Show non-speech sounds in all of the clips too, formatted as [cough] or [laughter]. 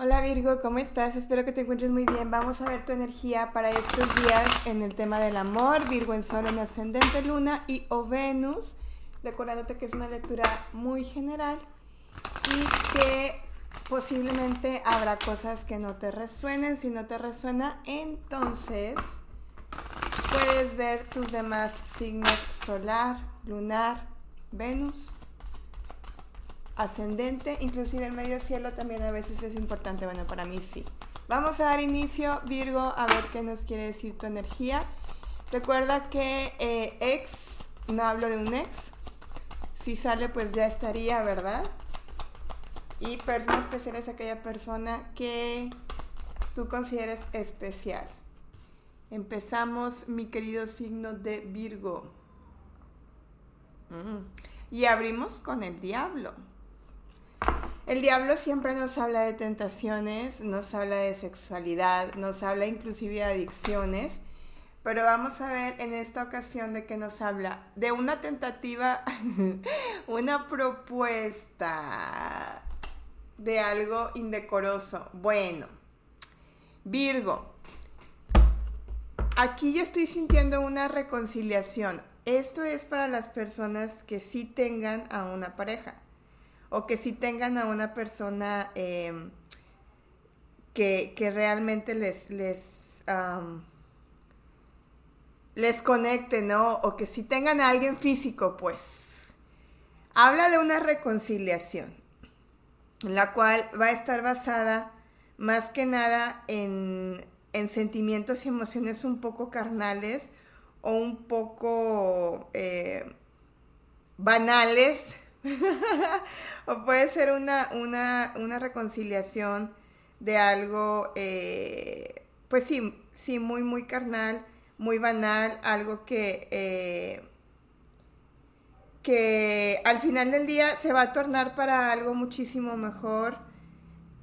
Hola Virgo, ¿cómo estás? Espero que te encuentres muy bien. Vamos a ver tu energía para estos días en el tema del amor, Virgo en Sol, en Ascendente Luna y o Venus. Recordándote que es una lectura muy general y que posiblemente habrá cosas que no te resuenen. Si no te resuena, entonces puedes ver tus demás signos solar, lunar, Venus ascendente, inclusive el medio cielo también a veces es importante, bueno, para mí sí. Vamos a dar inicio, Virgo, a ver qué nos quiere decir tu energía. Recuerda que eh, ex, no hablo de un ex, si sale pues ya estaría, ¿verdad? Y persona especial es aquella persona que tú consideres especial. Empezamos, mi querido signo de Virgo. Mm. Y abrimos con el diablo. El diablo siempre nos habla de tentaciones, nos habla de sexualidad, nos habla inclusive de adicciones, pero vamos a ver en esta ocasión de qué nos habla. De una tentativa, [laughs] una propuesta de algo indecoroso. Bueno, Virgo, aquí yo estoy sintiendo una reconciliación. Esto es para las personas que sí tengan a una pareja o que sí tengan a una persona em, que, realmente les, les, les conecte, ¿no? O que sí tengan a alguien físico, pues. Habla de una reconciliación, la cual va a estar basada más que nada en, en sentimientos y emociones un poco carnales o un poco eh, banales [laughs] o puede ser una, una, reconciliación de algo, eh, pues sí, sí, muy, muy carnal, muy banal, algo que, eh, que al final del día se va a tornar para algo muchísimo mejor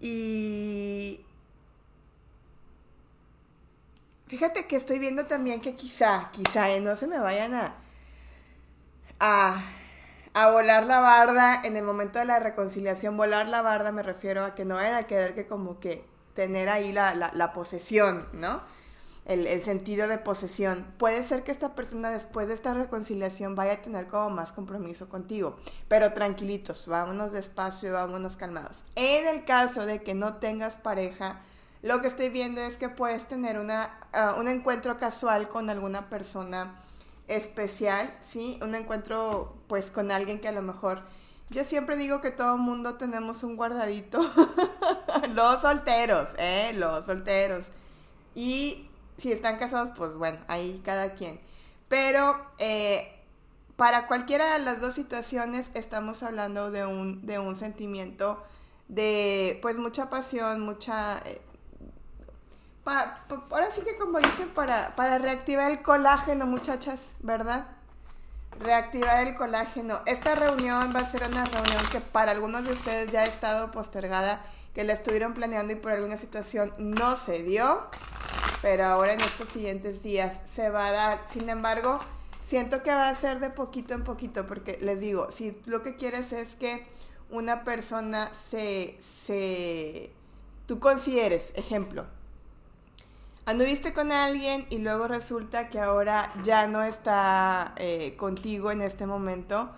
y fíjate que estoy viendo también que quizá, quizá, eh, no se me vayan a, a a volar la barda en el momento de la reconciliación. Volar la barda me refiero a que no vayan a querer que como que tener ahí la, posesión, ¿no? El, el, sentido de posesión. Puede ser que esta persona después de esta reconciliación vaya a tener como más compromiso contigo, pero tranquilitos, vámonos despacio, vámonos calmados. En el caso de que no tengas pareja, lo que estoy viendo es que puedes tener una, ah, un encuentro casual con alguna persona especial, ¿sí? Un encuentro pues con alguien que a lo mejor... Yo siempre digo que todo mundo tenemos un guardadito. [laughs] los solteros, ¿eh? Los solteros. Y si están casados, pues bueno, ahí cada quien. Pero eh, para cualquiera de las dos situaciones estamos hablando de un, de un sentimiento de pues mucha pasión, mucha... Eh, ahora sí que como dicen, para, para reactivar el colágeno, muchachas, ¿verdad? Reactivar el colágeno. Esta reunión va a ser una reunión que para algunos de ustedes ya ha estado postergada, que la estuvieron planeando y por alguna situación no se dio, pero ahora en estos siguientes días se va a dar. Sin embargo, siento que va a ser de poquito en poquito, porque les digo, si lo que quieres es que una persona se, se, tú consideres, ejemplo, anduviste con alguien y luego resulta que ahora ya no está eh, contigo en este momento,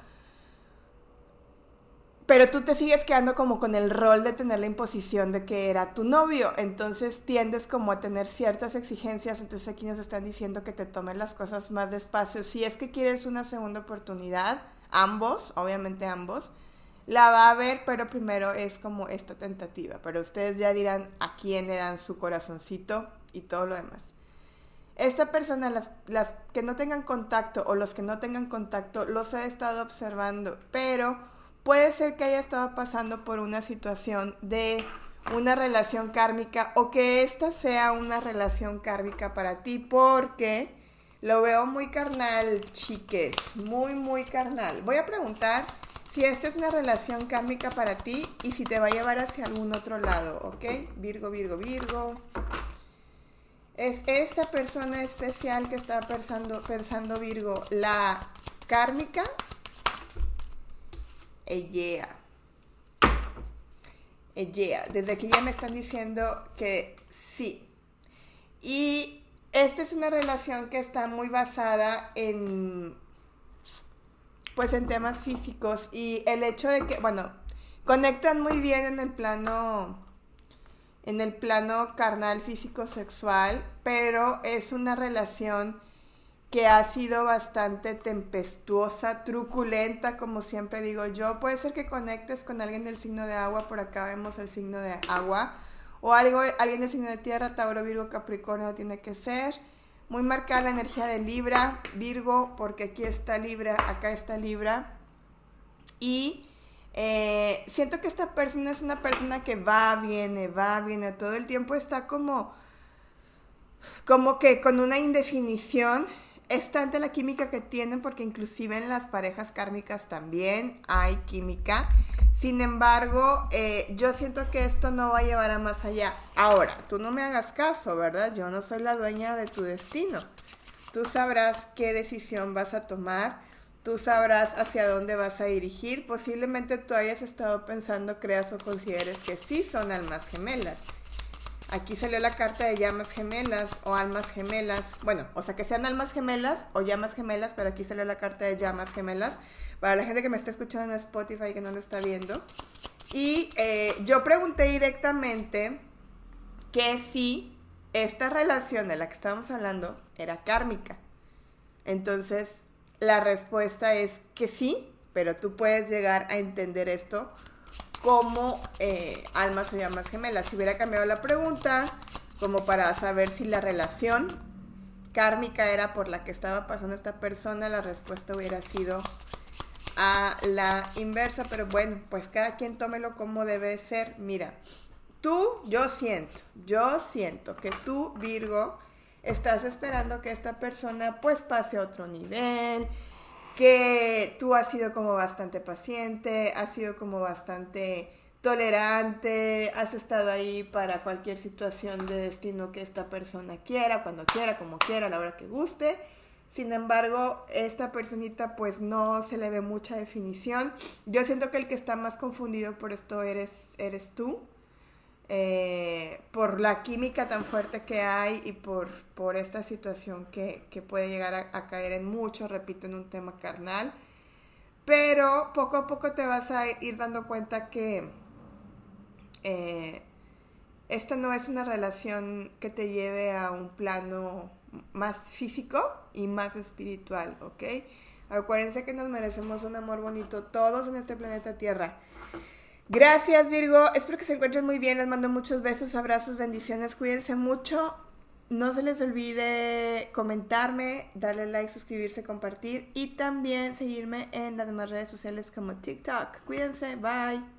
pero tú te sigues quedando como con el rol de tener la imposición de que era tu novio, entonces tiendes como a tener ciertas exigencias, entonces aquí nos están diciendo que te tomen las cosas más despacio, si es que quieres una segunda oportunidad, ambos, obviamente ambos, la va a ver, pero primero es como esta tentativa, pero ustedes ya dirán a quién le dan su corazoncito y todo lo demás. Esta persona, las, las que no tengan contacto o los que no tengan contacto, los ha estado observando, pero puede ser que haya estado pasando por una situación de una relación kármica o que esta sea una relación kármica para ti porque lo veo muy carnal, chiques, muy, muy carnal. Voy a preguntar si esta es una relación kármica para ti y si te va a llevar hacia algún otro lado, ¿ok? Virgo, Virgo, Virgo es esta persona especial que está pensando, pensando Virgo, la kármica. Ella. yeah, desde aquí ya me están diciendo que sí. Y esta es una relación que está muy basada en, pues en temas físicos y el hecho de que, bueno, conectan muy bien en el plano, en el plano carnal, físico, sexual, pero es una relación que ha sido bastante tempestuosa, truculenta, como siempre digo yo. Puede ser que conectes con alguien del signo de agua, por acá vemos el signo de agua, o algo, alguien del signo de tierra, Tauro, Virgo, Capricornio, tiene que ser. Muy marcada la energía de Libra, Virgo, porque aquí está Libra, acá está Libra. Y eh, siento que esta persona es una persona que va, viene, va, viene, todo el tiempo está como, como que con una indefinición es tanta la química que tienen porque inclusive en las parejas kármicas también hay química. Sin embargo, eh, yo siento que esto no va a llevar a más allá. Ahora, tú no me hagas caso, ¿verdad? Yo no soy la dueña de tu destino. Tú sabrás qué decisión vas a tomar. Tú sabrás hacia dónde vas a dirigir. Posiblemente tú hayas estado pensando, creas o consideres que sí son almas gemelas. Aquí salió la carta de llamas gemelas o almas gemelas. Bueno, o sea que sean almas gemelas o llamas gemelas, pero aquí salió la carta de llamas gemelas. Para la gente que me está escuchando en Spotify que no lo está viendo. Y eh, yo pregunté directamente que si esta relación de la que estábamos hablando era kármica. Entonces, la respuesta es que sí, pero tú puedes llegar a entender esto como eh, almas o llamas gemelas. Si hubiera cambiado la pregunta, como para saber si la relación kármica era por la que estaba pasando esta persona, la respuesta hubiera sido a la inversa, pero bueno, pues cada quien tómelo como debe ser. Mira, tú, yo siento, yo siento que tú, Virgo, estás esperando que esta persona pues pase a otro nivel, que tú has sido como bastante paciente, has sido como bastante tolerante, has estado ahí para cualquier situación de destino que esta persona quiera, cuando quiera, como quiera, a la hora que guste. Sin embargo, esta personita pues no se le ve mucha definición. Yo siento que el que está más confundido por esto eres, eres tú. Eh, por la química tan fuerte que hay y por, por esta situación que, puede llegar a, caer en mucho, repito, en un tema carnal. Pero poco a poco te vas a ir dando cuenta que eh, esta no es una relación que te lleve a un plano más físico y más espiritual, ¿ok? Acuérdense que nos merecemos un amor bonito todos en este planeta Tierra. Gracias Virgo, espero que se encuentren muy bien, les mando muchos besos, abrazos, bendiciones, cuídense mucho. No se les olvide comentarme, darle like, suscribirse, compartir y también seguirme en las demás redes sociales como TikTok. Cuídense, bye.